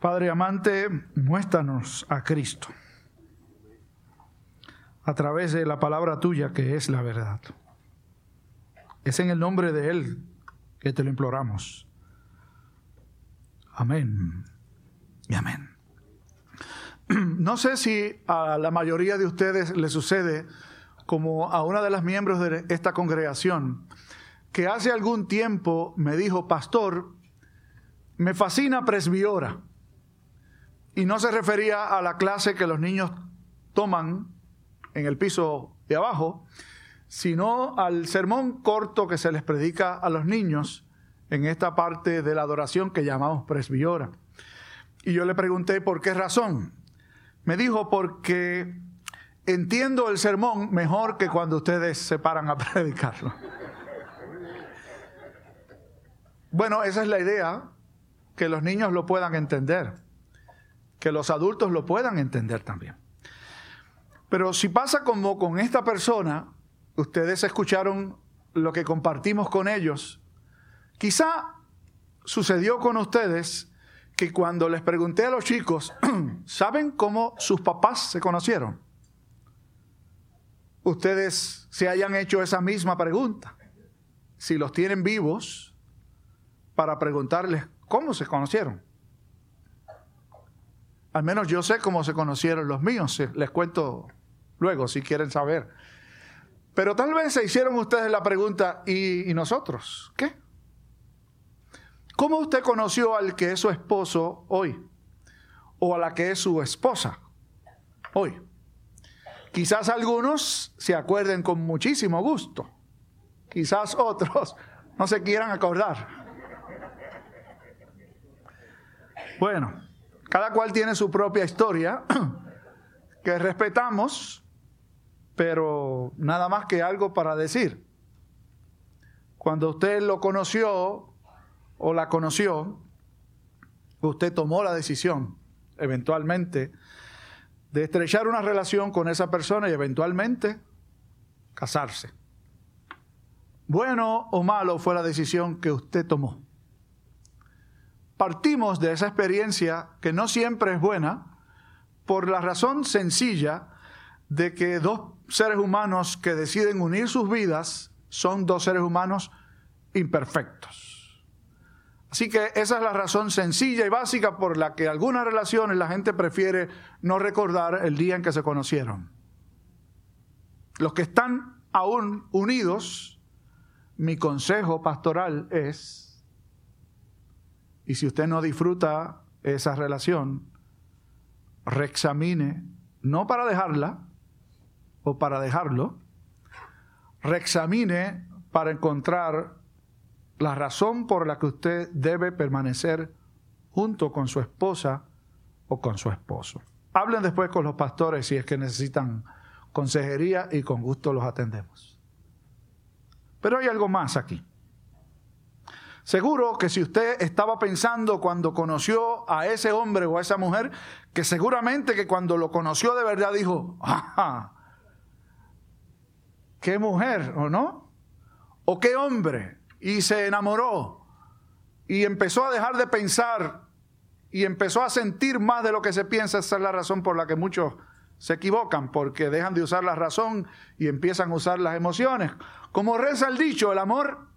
Padre amante, muéstranos a Cristo a través de la palabra tuya que es la verdad. Es en el nombre de Él que te lo imploramos. Amén y amén. No sé si a la mayoría de ustedes le sucede como a una de las miembros de esta congregación, que hace algún tiempo me dijo, pastor, me fascina presbiora. Y no se refería a la clase que los niños toman en el piso de abajo, sino al sermón corto que se les predica a los niños en esta parte de la adoración que llamamos presbiora. Y yo le pregunté por qué razón. Me dijo porque entiendo el sermón mejor que cuando ustedes se paran a predicarlo. Bueno, esa es la idea, que los niños lo puedan entender, que los adultos lo puedan entender también. Pero si pasa como con esta persona, ustedes escucharon lo que compartimos con ellos, quizá sucedió con ustedes que cuando les pregunté a los chicos, ¿saben cómo sus papás se conocieron? Ustedes se hayan hecho esa misma pregunta. Si los tienen vivos, para preguntarles cómo se conocieron. Al menos yo sé cómo se conocieron los míos. Les cuento luego si quieren saber. Pero tal vez se hicieron ustedes la pregunta, ¿y, ¿y, nosotros? ¿Qué? ¿Cómo usted conoció al que es su esposo hoy? ¿O a la que es su esposa hoy? Quizás algunos se acuerden con muchísimo gusto. Quizás otros no se quieran acordar. Bueno, cada cual tiene su propia historia que respetamos, pero nada más que algo para decir. Cuando usted lo conoció o la conoció, usted tomó la decisión eventualmente de estrechar una relación con esa persona y eventualmente casarse. Bueno o malo fue la decisión que usted tomó. Partimos de esa experiencia que no siempre es buena por la razón sencilla de que dos seres humanos que deciden unir sus vidas son dos seres humanos imperfectos. Así que esa es la razón sencilla y básica por la que algunas relaciones la gente prefiere no recordar el día en que se conocieron. Los que están aún unidos, mi consejo pastoral es, y si usted no disfruta esa relación, reexamine, no para dejarla o para dejarlo, reexamine para encontrar la razón por la que usted debe permanecer junto con su esposa o con su esposo. Hablen después con los pastores si es que necesitan consejería y con gusto los atendemos. Pero hay algo más aquí. Seguro que si usted estaba pensando cuando conoció a ese hombre o a esa mujer, que seguramente que cuando lo conoció de verdad dijo, ¡ajá! ¿Qué mujer o no? ¿O qué hombre? y se enamoró y empezó a dejar de pensar y empezó a sentir más de lo que se piensa. Esa es la razón por la que muchos se equivocan, porque dejan de usar la razón y empiezan a usar las emociones. Como reza el dicho, el amor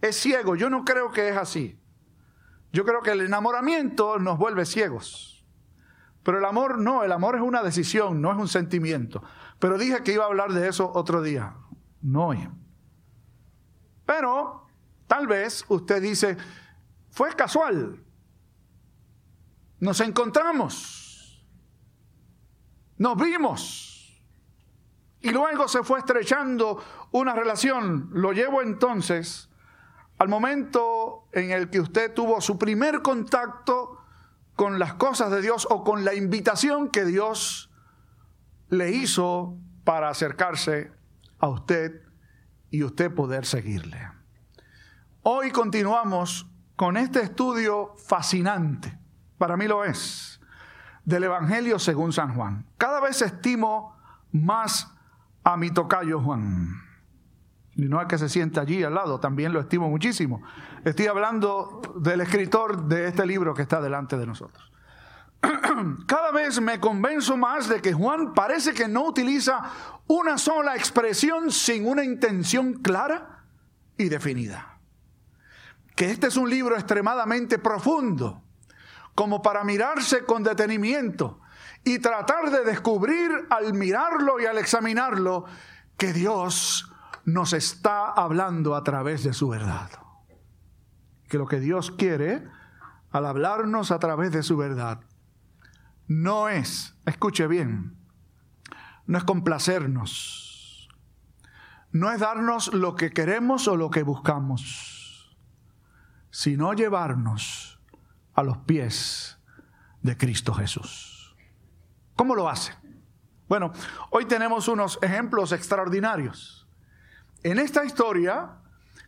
es ciego. Yo no creo que es así. Yo creo que el enamoramiento nos vuelve ciegos. Pero el amor no, el amor es una decisión, no es un sentimiento. Pero dije que iba a hablar de eso otro día. No hoy. Pero Tal vez usted dice, fue casual. Nos encontramos. Nos vimos. Y luego se fue estrechando una relación. Lo llevo entonces al momento en el que usted tuvo su primer contacto con las cosas de Dios o con la invitación que Dios le hizo para acercarse a usted y usted poder seguirle. Hoy continuamos con este estudio fascinante, para mí lo es, del Evangelio según San Juan. Cada vez estimo más a mi tocayo Juan. Y no es que se siente allí al lado, también lo estimo muchísimo. Estoy hablando del escritor de este libro que está delante de nosotros. cada vez me convenzo más de que Juan parece que no utiliza una sola expresión sin una intención clara y definida. Que este es un libro extremadamente profundo, como para mirarse con detenimiento y tratar de descubrir al mirarlo y al examinarlo que Dios nos está hablando a través de su verdad. Que lo que Dios quiere al hablarnos a través de su verdad no es, escuche bien, no es complacernos, no es darnos lo que queremos o lo que buscamos, sino llevarnos a los pies de Cristo Jesús. ¿Cómo lo hace? Bueno, hoy tenemos unos ejemplos extraordinarios. En esta historia,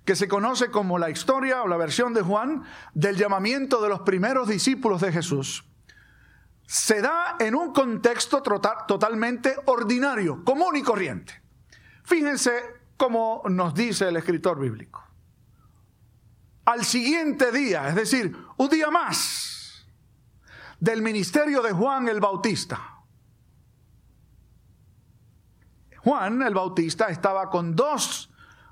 que se conoce como la historia o la versión de Juan del llamamiento de los primeros discípulos de Jesús, se da en un contexto totalmente ordinario, común y corriente. Fíjense cómo nos dice el escritor bíblico. Al siguiente día, es decir, un día más del ministerio de Juan el Bautista. Juan el Bautista estaba con dos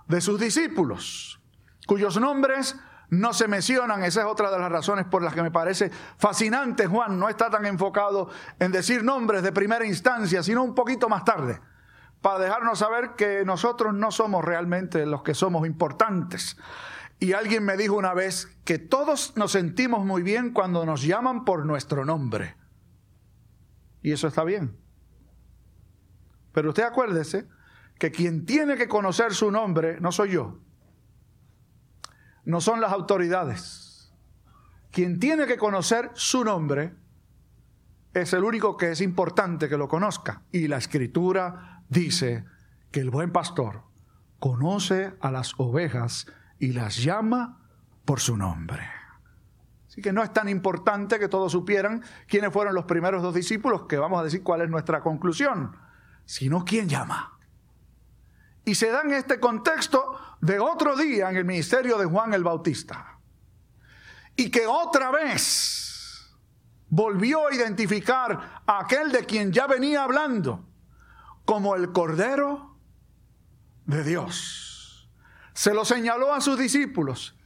de sus discípulos, cuyos nombres no se mencionan. Esa es otra de las razones por las que me parece fascinante. Juan no está tan enfocado en decir nombres de primera instancia, sino un poquito más tarde, para dejarnos saber que nosotros no somos realmente los que somos importantes. Y alguien me dijo una vez que todos nos sentimos muy bien cuando nos llaman por nuestro nombre. Y eso está bien. Pero usted acuérdese que quien tiene que conocer su nombre no soy yo, no son las autoridades. Quien tiene que conocer su nombre es el único que es importante que lo conozca. Y la escritura dice que el buen pastor conoce a las ovejas y las llama por su nombre. Así que no es tan importante que todos supieran quiénes fueron los primeros dos discípulos, que vamos a decir cuál es nuestra conclusión, sino quién llama. Y se da en este contexto de otro día en el ministerio de Juan el Bautista. Y que otra vez volvió a identificar a aquel de quien ya venía hablando como el Cordero de Dios. Se lo señaló a sus discípulos.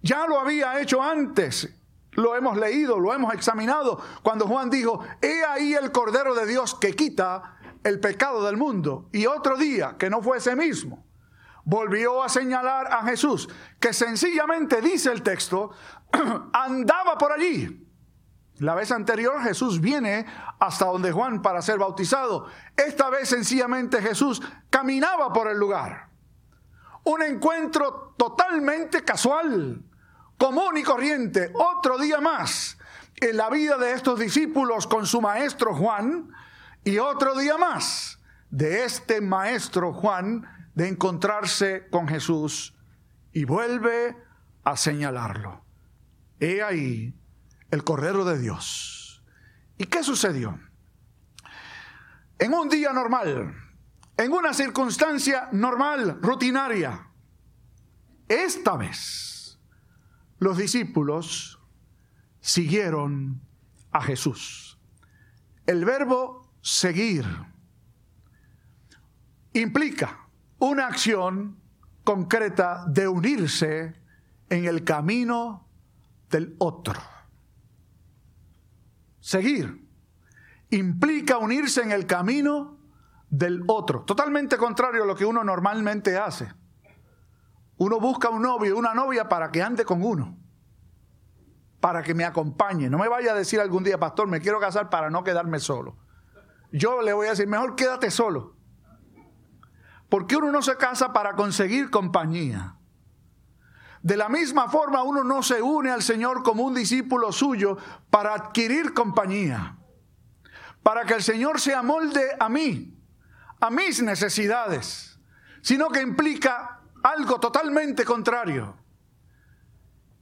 Ya lo había hecho antes. Lo hemos leído, lo hemos examinado. Cuando Juan dijo, he ahí el Cordero de Dios que quita el pecado del mundo. Y otro día, que no fue ese mismo, volvió a señalar a Jesús, que sencillamente dice el texto, andaba por allí. La vez anterior Jesús viene hasta donde Juan para ser bautizado. Esta vez sencillamente Jesús caminaba por el lugar. Un encuentro totalmente casual, común y corriente, otro día más en la vida de estos discípulos con su maestro Juan, y otro día más de este maestro Juan de encontrarse con Jesús y vuelve a señalarlo. He ahí el Cordero de Dios. ¿Y qué sucedió? En un día normal, en una circunstancia normal, rutinaria, esta vez los discípulos siguieron a Jesús. El verbo seguir implica una acción concreta de unirse en el camino del otro. Seguir implica unirse en el camino del otro, totalmente contrario a lo que uno normalmente hace. Uno busca un novio, una novia para que ande con uno, para que me acompañe. No me vaya a decir algún día, pastor, me quiero casar para no quedarme solo yo le voy a decir, mejor quédate solo. Porque uno no se casa para conseguir compañía. De la misma forma, uno no se une al Señor como un discípulo suyo para adquirir compañía. Para que el Señor se amolde a mí, a mis necesidades, sino que implica algo totalmente contrario.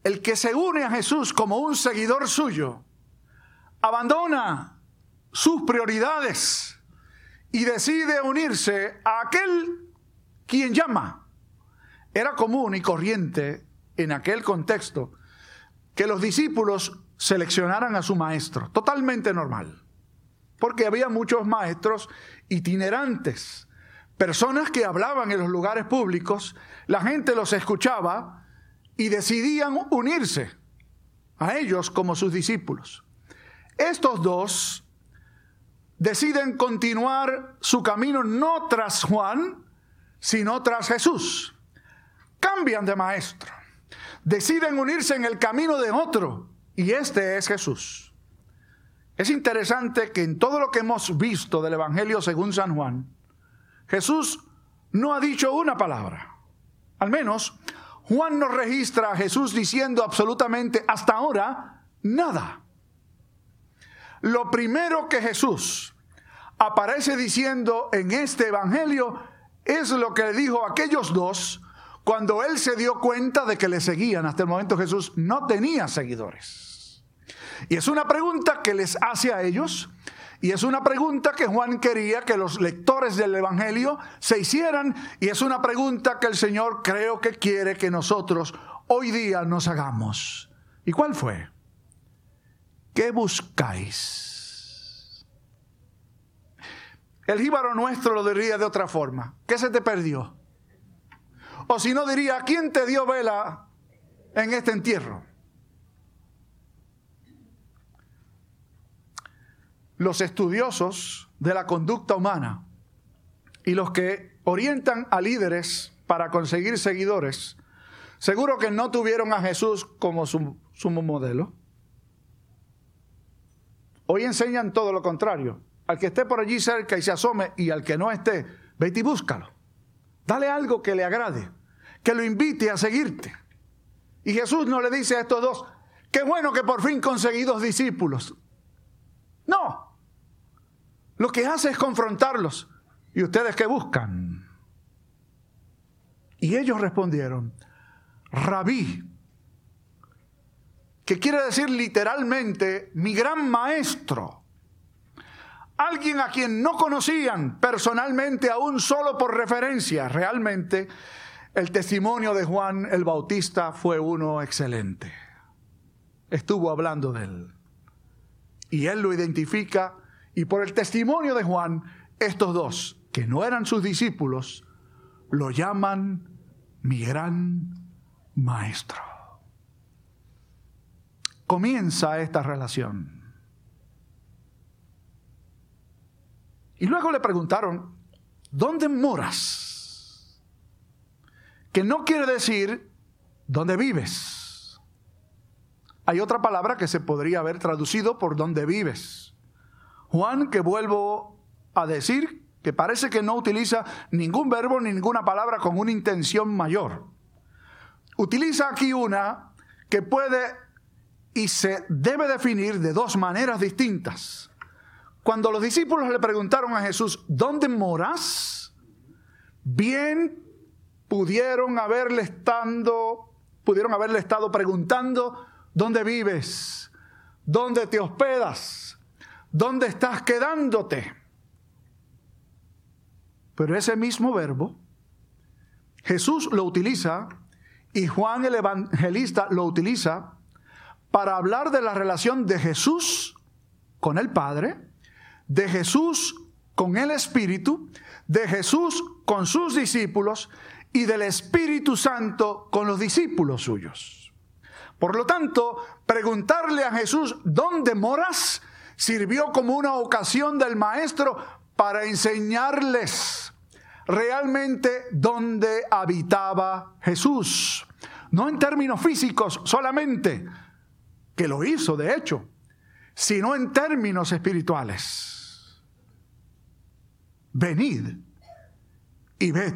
El que se une a Jesús como un seguidor suyo, abandona sus prioridades y decide unirse a aquel quien llama. Era común y corriente en aquel contexto que los discípulos seleccionaran a su maestro. Totalmente normal. Porque había muchos maestros itinerantes, personas que hablaban en los lugares públicos, la gente los escuchaba y decidían unirse a ellos como sus discípulos. Estos dos deciden continuar su camino no tras Juan, sino tras Jesús. Cambian de maestro. Deciden unirse en el camino de otro, y este es Jesús. Es interesante que en todo lo que hemos visto del Evangelio según San Juan, Jesús no ha dicho una palabra. Al menos Juan no registra a Jesús diciendo absolutamente hasta ahora nada. Lo primero que Jesús aparece diciendo en este Evangelio es lo que le dijo a aquellos dos cuando él se dio cuenta de que le seguían. Hasta el momento Jesús no tenía seguidores. Y es una pregunta que les hace a ellos y es una pregunta que Juan quería que los lectores del Evangelio se hicieran y es una pregunta que el Señor creo que quiere que nosotros hoy día nos hagamos. ¿Y cuál fue? ¿Qué buscáis? El jíbaro nuestro lo diría de otra forma. ¿Qué se te perdió? O si no diría, ¿quién te dio vela en este entierro? los estudiosos de la conducta humana y los que orientan a líderes para conseguir seguidores, seguro que no tuvieron a Jesús como su sumo modelo. Hoy enseñan todo lo contrario. Al que esté por allí cerca y se asome y al que no esté, vete y búscalo. Dale algo que le agrade, que lo invite a seguirte. Y Jesús no le dice a estos dos, qué bueno que por fin conseguí dos discípulos. No, lo que hace es confrontarlos. ¿Y ustedes qué buscan? Y ellos respondieron, rabí, que quiere decir literalmente mi gran maestro. Alguien a quien no conocían personalmente aún solo por referencia. Realmente el testimonio de Juan el Bautista fue uno excelente. Estuvo hablando de él. Y él lo identifica y por el testimonio de Juan, estos dos, que no eran sus discípulos, lo llaman mi gran maestro. Comienza esta relación. Y luego le preguntaron, ¿dónde moras? Que no quiere decir dónde vives. Hay otra palabra que se podría haber traducido por dónde vives. Juan, que vuelvo a decir, que parece que no utiliza ningún verbo ni ninguna palabra con una intención mayor. Utiliza aquí una que puede y se debe definir de dos maneras distintas. Cuando los discípulos le preguntaron a Jesús, ¿dónde moras? Bien pudieron haberle estando, pudieron haberle estado preguntando, ¿dónde vives? ¿Dónde te hospedas? ¿Dónde estás quedándote? Pero ese mismo verbo, Jesús lo utiliza y Juan el Evangelista lo utiliza para hablar de la relación de Jesús con el Padre, de Jesús con el Espíritu, de Jesús con sus discípulos y del Espíritu Santo con los discípulos suyos. Por lo tanto, preguntarle a Jesús, ¿dónde moras? sirvió como una ocasión del maestro para enseñarles realmente dónde habitaba Jesús. No en términos físicos solamente, que lo hizo de hecho, sino en términos espirituales. Venid y ved.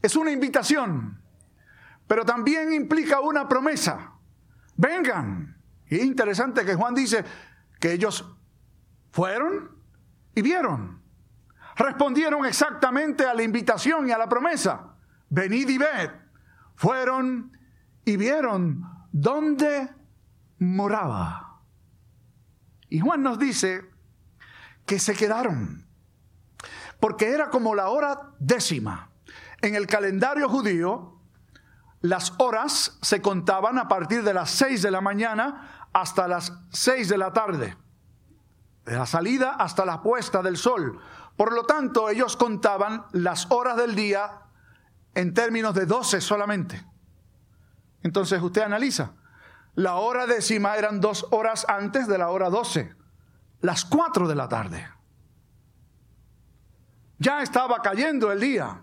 Es una invitación, pero también implica una promesa. Vengan. Y es interesante que Juan dice, que ellos fueron y vieron. Respondieron exactamente a la invitación y a la promesa. Venid y ved. Fueron y vieron dónde moraba. Y Juan nos dice que se quedaron, porque era como la hora décima. En el calendario judío, las horas se contaban a partir de las seis de la mañana hasta las seis de la tarde, de la salida hasta la puesta del sol. Por lo tanto, ellos contaban las horas del día en términos de doce solamente. Entonces usted analiza, la hora décima eran dos horas antes de la hora doce, las cuatro de la tarde. Ya estaba cayendo el día.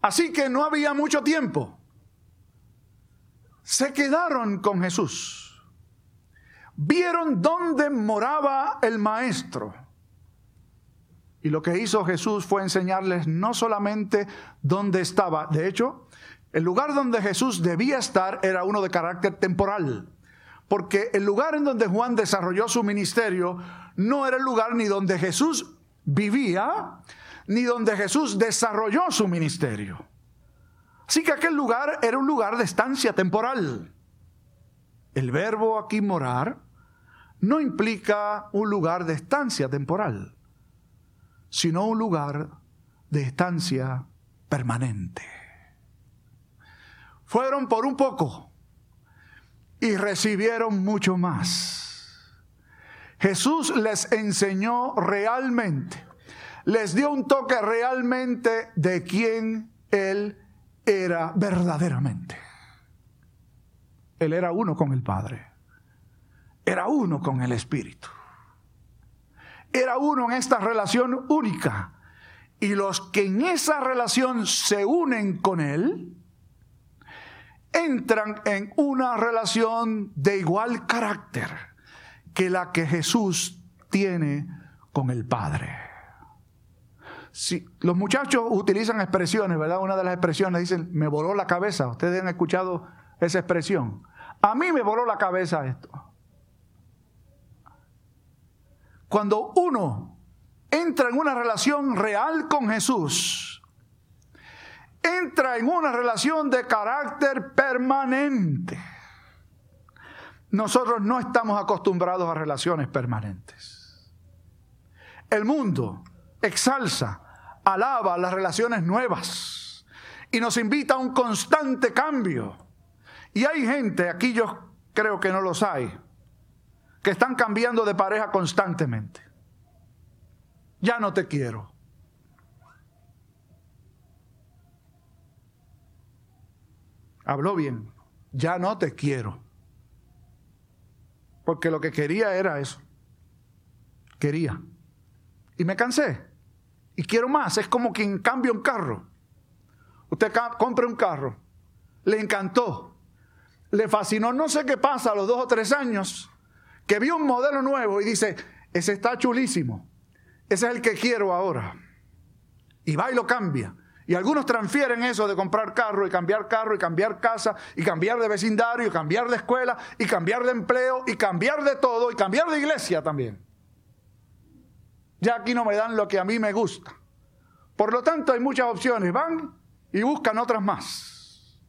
Así que no había mucho tiempo. Se quedaron con Jesús. Vieron dónde moraba el maestro. Y lo que hizo Jesús fue enseñarles no solamente dónde estaba, de hecho, el lugar donde Jesús debía estar era uno de carácter temporal, porque el lugar en donde Juan desarrolló su ministerio no era el lugar ni donde Jesús vivía, ni donde Jesús desarrolló su ministerio. Así que aquel lugar era un lugar de estancia temporal. El verbo aquí morar no implica un lugar de estancia temporal, sino un lugar de estancia permanente. Fueron por un poco y recibieron mucho más. Jesús les enseñó realmente les dio un toque realmente de quién Él era verdaderamente. Él era uno con el Padre. Era uno con el Espíritu. Era uno en esta relación única. Y los que en esa relación se unen con Él, entran en una relación de igual carácter que la que Jesús tiene con el Padre. Si, los muchachos utilizan expresiones, ¿verdad? Una de las expresiones dicen, me voló la cabeza. Ustedes han escuchado esa expresión. A mí me voló la cabeza esto. Cuando uno entra en una relación real con Jesús, entra en una relación de carácter permanente. Nosotros no estamos acostumbrados a relaciones permanentes. El mundo exalza, alaba las relaciones nuevas y nos invita a un constante cambio. Y hay gente, aquí yo creo que no los hay, que están cambiando de pareja constantemente. Ya no te quiero. Habló bien, ya no te quiero. Porque lo que quería era eso. Quería. Y me cansé y quiero más. Es como quien cambia un carro. Usted compra un carro, le encantó, le fascinó, no sé qué pasa a los dos o tres años, que vio un modelo nuevo y dice, ese está chulísimo, ese es el que quiero ahora. Y va y lo cambia. Y algunos transfieren eso de comprar carro y cambiar carro y cambiar casa y cambiar de vecindario y cambiar de escuela y cambiar de empleo y cambiar de todo y cambiar de iglesia también. Ya aquí no me dan lo que a mí me gusta. Por lo tanto, hay muchas opciones. Van y buscan otras más.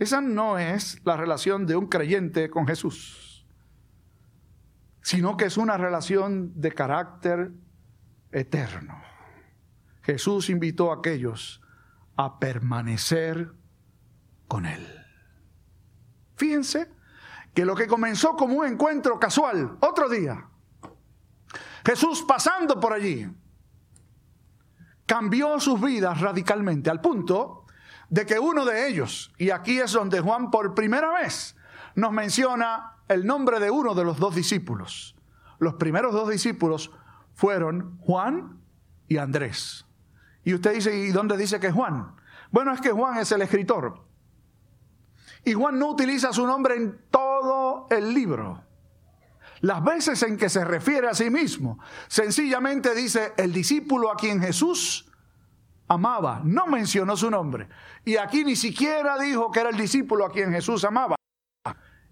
Esa no es la relación de un creyente con Jesús, sino que es una relación de carácter eterno. Jesús invitó a aquellos a permanecer con Él. Fíjense que lo que comenzó como un encuentro casual, otro día, Jesús pasando por allí, cambió sus vidas radicalmente, al punto de que uno de ellos, y aquí es donde Juan por primera vez nos menciona el nombre de uno de los dos discípulos. Los primeros dos discípulos fueron Juan y Andrés. Y usted dice, ¿y dónde dice que Juan? Bueno, es que Juan es el escritor. Y Juan no utiliza su nombre en todo el libro. Las veces en que se refiere a sí mismo, sencillamente dice el discípulo a quien Jesús amaba, no mencionó su nombre. Y aquí ni siquiera dijo que era el discípulo a quien Jesús amaba.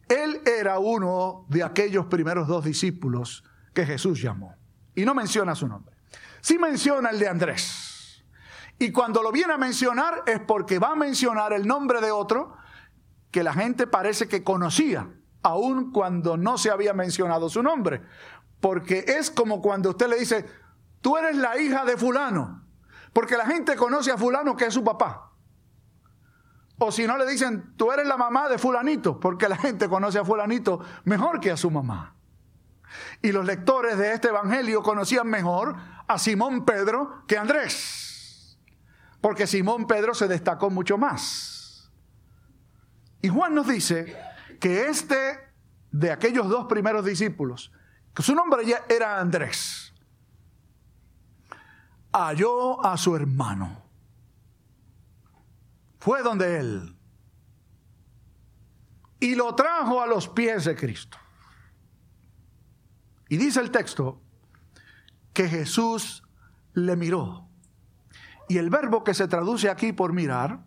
Él era uno de aquellos primeros dos discípulos que Jesús llamó. Y no menciona su nombre. Sí menciona el de Andrés. Y cuando lo viene a mencionar es porque va a mencionar el nombre de otro que la gente parece que conocía aun cuando no se había mencionado su nombre. Porque es como cuando usted le dice, tú eres la hija de fulano, porque la gente conoce a fulano que es su papá. O si no le dicen, tú eres la mamá de fulanito, porque la gente conoce a fulanito mejor que a su mamá. Y los lectores de este Evangelio conocían mejor a Simón Pedro que a Andrés, porque Simón Pedro se destacó mucho más. Y Juan nos dice que este de aquellos dos primeros discípulos, que su nombre ya era Andrés, halló a su hermano. Fue donde él y lo trajo a los pies de Cristo. Y dice el texto que Jesús le miró. Y el verbo que se traduce aquí por mirar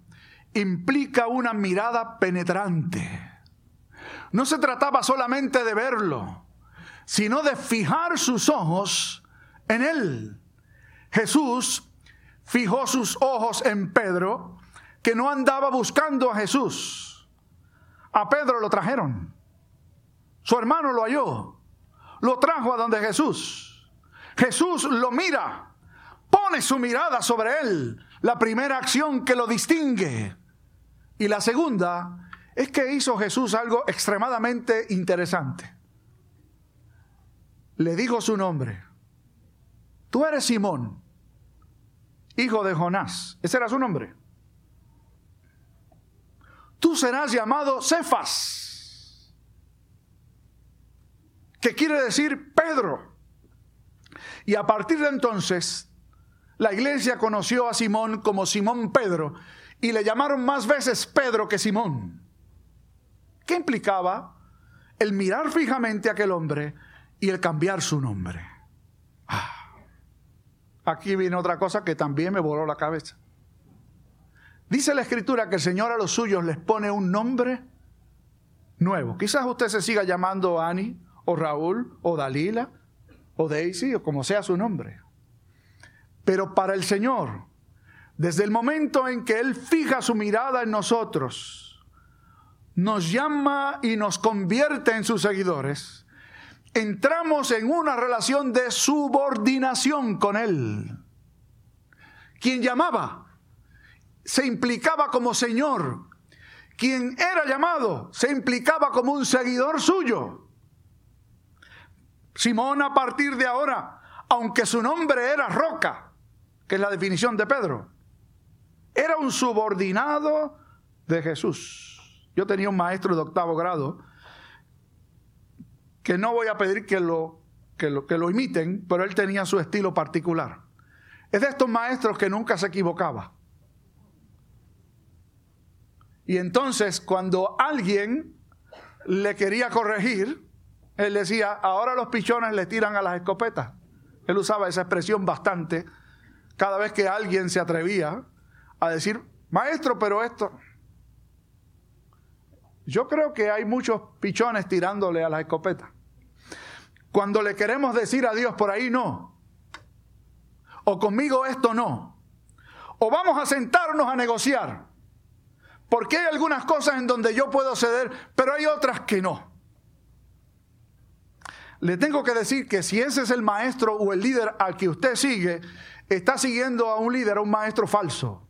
implica una mirada penetrante. No se trataba solamente de verlo, sino de fijar sus ojos en él. Jesús fijó sus ojos en Pedro, que no andaba buscando a Jesús. A Pedro lo trajeron. Su hermano lo halló lo trajo a donde Jesús. Jesús lo mira, pone su mirada sobre él, la primera acción que lo distingue. Y la segunda es que hizo Jesús algo extremadamente interesante. Le dijo su nombre. Tú eres Simón, hijo de Jonás. Ese era su nombre. Tú serás llamado Cefas que quiere decir Pedro. Y a partir de entonces, la iglesia conoció a Simón como Simón Pedro y le llamaron más veces Pedro que Simón. ¿Qué implicaba? El mirar fijamente a aquel hombre y el cambiar su nombre. Ah, aquí viene otra cosa que también me voló la cabeza. Dice la escritura que el Señor a los suyos les pone un nombre nuevo. Quizás usted se siga llamando Ani o Raúl, o Dalila, o Daisy, o como sea su nombre. Pero para el Señor, desde el momento en que Él fija su mirada en nosotros, nos llama y nos convierte en sus seguidores, entramos en una relación de subordinación con Él. Quien llamaba se implicaba como Señor. Quien era llamado se implicaba como un seguidor suyo. Simón a partir de ahora, aunque su nombre era Roca, que es la definición de Pedro, era un subordinado de Jesús. Yo tenía un maestro de octavo grado que no voy a pedir que lo, que lo, imiten, pero él tenía su estilo particular. Es de estos maestros que nunca se equivocaba. Y entonces cuando alguien le quería corregir, él decía, ahora los pichones le tiran a las escopetas. Él usaba esa expresión bastante cada vez que alguien se atrevía a decir, maestro, pero esto... Yo creo que hay muchos pichones tirándole a las escopetas. Cuando le queremos decir a Dios por ahí no. O conmigo esto no. O vamos a sentarnos a negociar. Porque hay algunas cosas en donde yo puedo ceder, pero hay otras que no le tengo que decir que si ese es el maestro o el líder al que usted sigue, está siguiendo a un líder, a un maestro falso.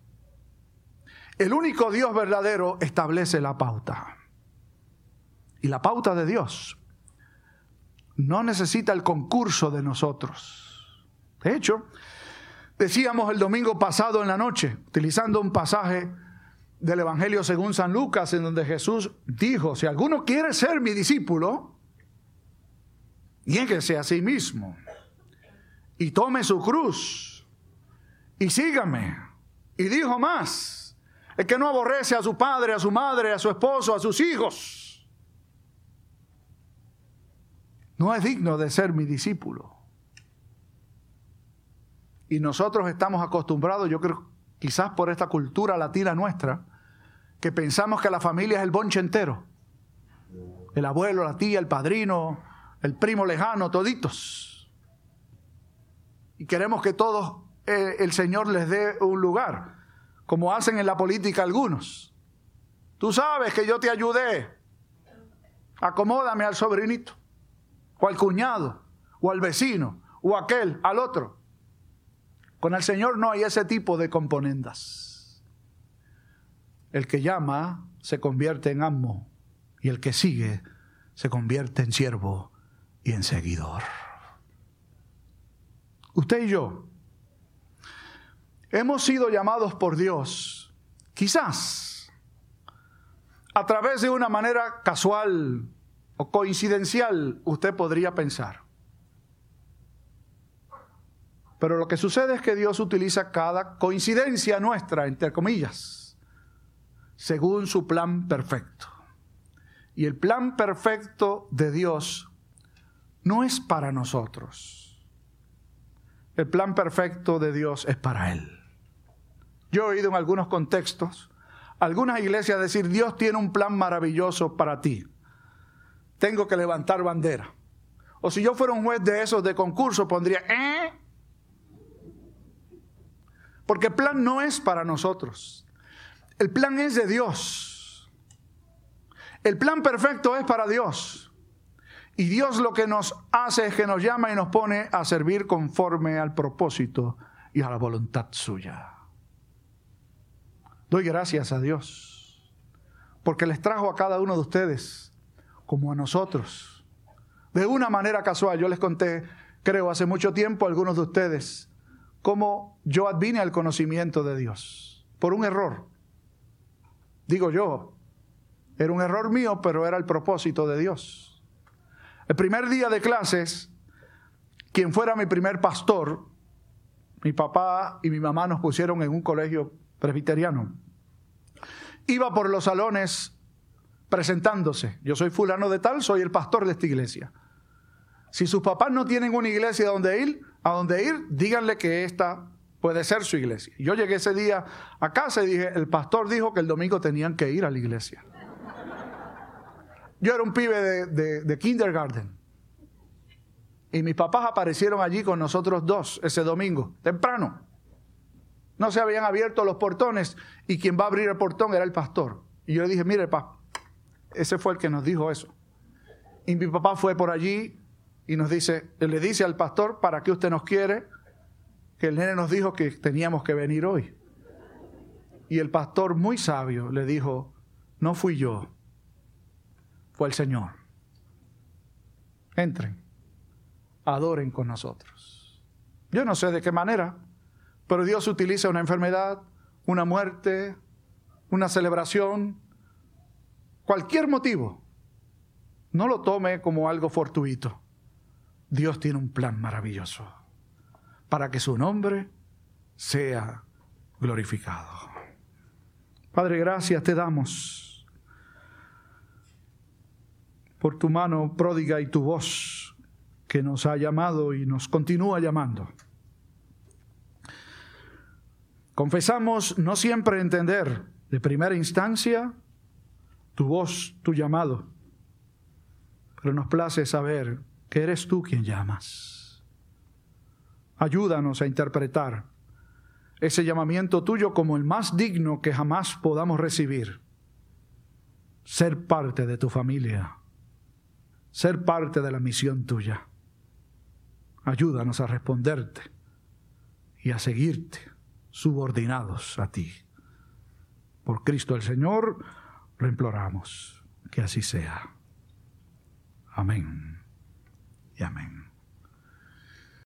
El único Dios verdadero establece la pauta. Y la pauta de Dios no necesita el concurso de nosotros. De hecho, decíamos el domingo pasado en la noche, utilizando un pasaje del Evangelio según San Lucas, en donde Jesús dijo, si alguno quiere ser mi discípulo, Niéguese a sí mismo y tome su cruz y sígame. Y dijo más, el que no aborrece a su padre, a su madre, a su esposo, a sus hijos, no es digno de ser mi discípulo. Y nosotros estamos acostumbrados, yo creo, quizás por esta cultura latina nuestra, que pensamos que la familia es el bonche entero. El abuelo, la tía, el padrino, el primo lejano, toditos. Y queremos que todos eh, el Señor les dé un lugar, como hacen en la política algunos. Tú sabes que yo te ayudé. Acomódame al sobrinito, o al cuñado, o al vecino, o aquel, al otro. Con el Señor no hay ese tipo de componendas. el que llama se convierte en amo y el que sigue se convierte en siervo y en seguidor. Usted y yo hemos sido llamados por Dios, quizás a través de una manera casual o coincidencial, usted podría pensar. Pero lo que sucede es que Dios utiliza cada coincidencia nuestra, entre comillas, según su plan perfecto. Y el plan perfecto de Dios no es para nosotros. El plan perfecto de Dios es para Él. Yo he oído en algunos contextos algunas iglesias decir, Dios tiene un plan maravilloso para ti. Tengo que levantar bandera. O si yo fuera un juez de esos de concurso, pondría, ¿eh? Porque el plan no es para nosotros. El plan es de Dios. El plan perfecto es para Dios. Y Dios lo que nos hace es que nos llama y nos pone a servir conforme al propósito y a la voluntad suya. Doy gracias a Dios porque les trajo a cada uno de ustedes como a nosotros. De una manera casual, yo les conté, creo, hace mucho tiempo a algunos de ustedes cómo yo advine al conocimiento de Dios por un error. Digo yo, era un error mío, pero era el propósito de Dios. El primer día de clases, quien fuera mi primer pastor, mi papá y mi mamá nos pusieron en un colegio presbiteriano. Iba por los salones presentándose. Yo soy fulano de tal, soy el pastor de esta iglesia. Si sus papás no tienen una iglesia donde ir, a donde ir, díganle que esta puede ser su iglesia. Yo llegué ese día a casa y dije, el pastor dijo que el domingo tenían que ir a la iglesia. Yo era un pibe de, de kindergarten. Y mis papás aparecieron allí con nosotros dos ese domingo, temprano. No se habían abierto los portones y quien va a abrir el portón era el pastor. Y yo le dije, mire, papá, ese fue el que nos dijo eso. Y mi papá fue por allí y nos dice, le dice al pastor, ¿para qué usted nos quiere? Que el nene nos dijo que teníamos que venir hoy. Y el pastor, muy sabio, le dijo, no fui yo, fue el Señor. Entren, adoren con nosotros. Yo no sé de qué manera, pero Dios utiliza una enfermedad, una muerte, una celebración, cualquier motivo. No lo tome como algo fortuito. Dios tiene un plan maravilloso para que su nombre sea glorificado. Padre, gracias te damos por tu mano pródiga y tu voz que nos ha llamado y nos continúa llamando. Confesamos no siempre entender de primera instancia tu voz, tu llamado, pero nos place saber que eres tú quien llamas. Ayúdanos a interpretar ese llamamiento tuyo como el más digno que jamás podamos recibir. Ser parte de tu familia, ser parte de la misión tuya. Ayúdanos a responderte y a seguirte subordinados a ti. Por Cristo el Señor, lo imploramos, que así sea. Amén y amén.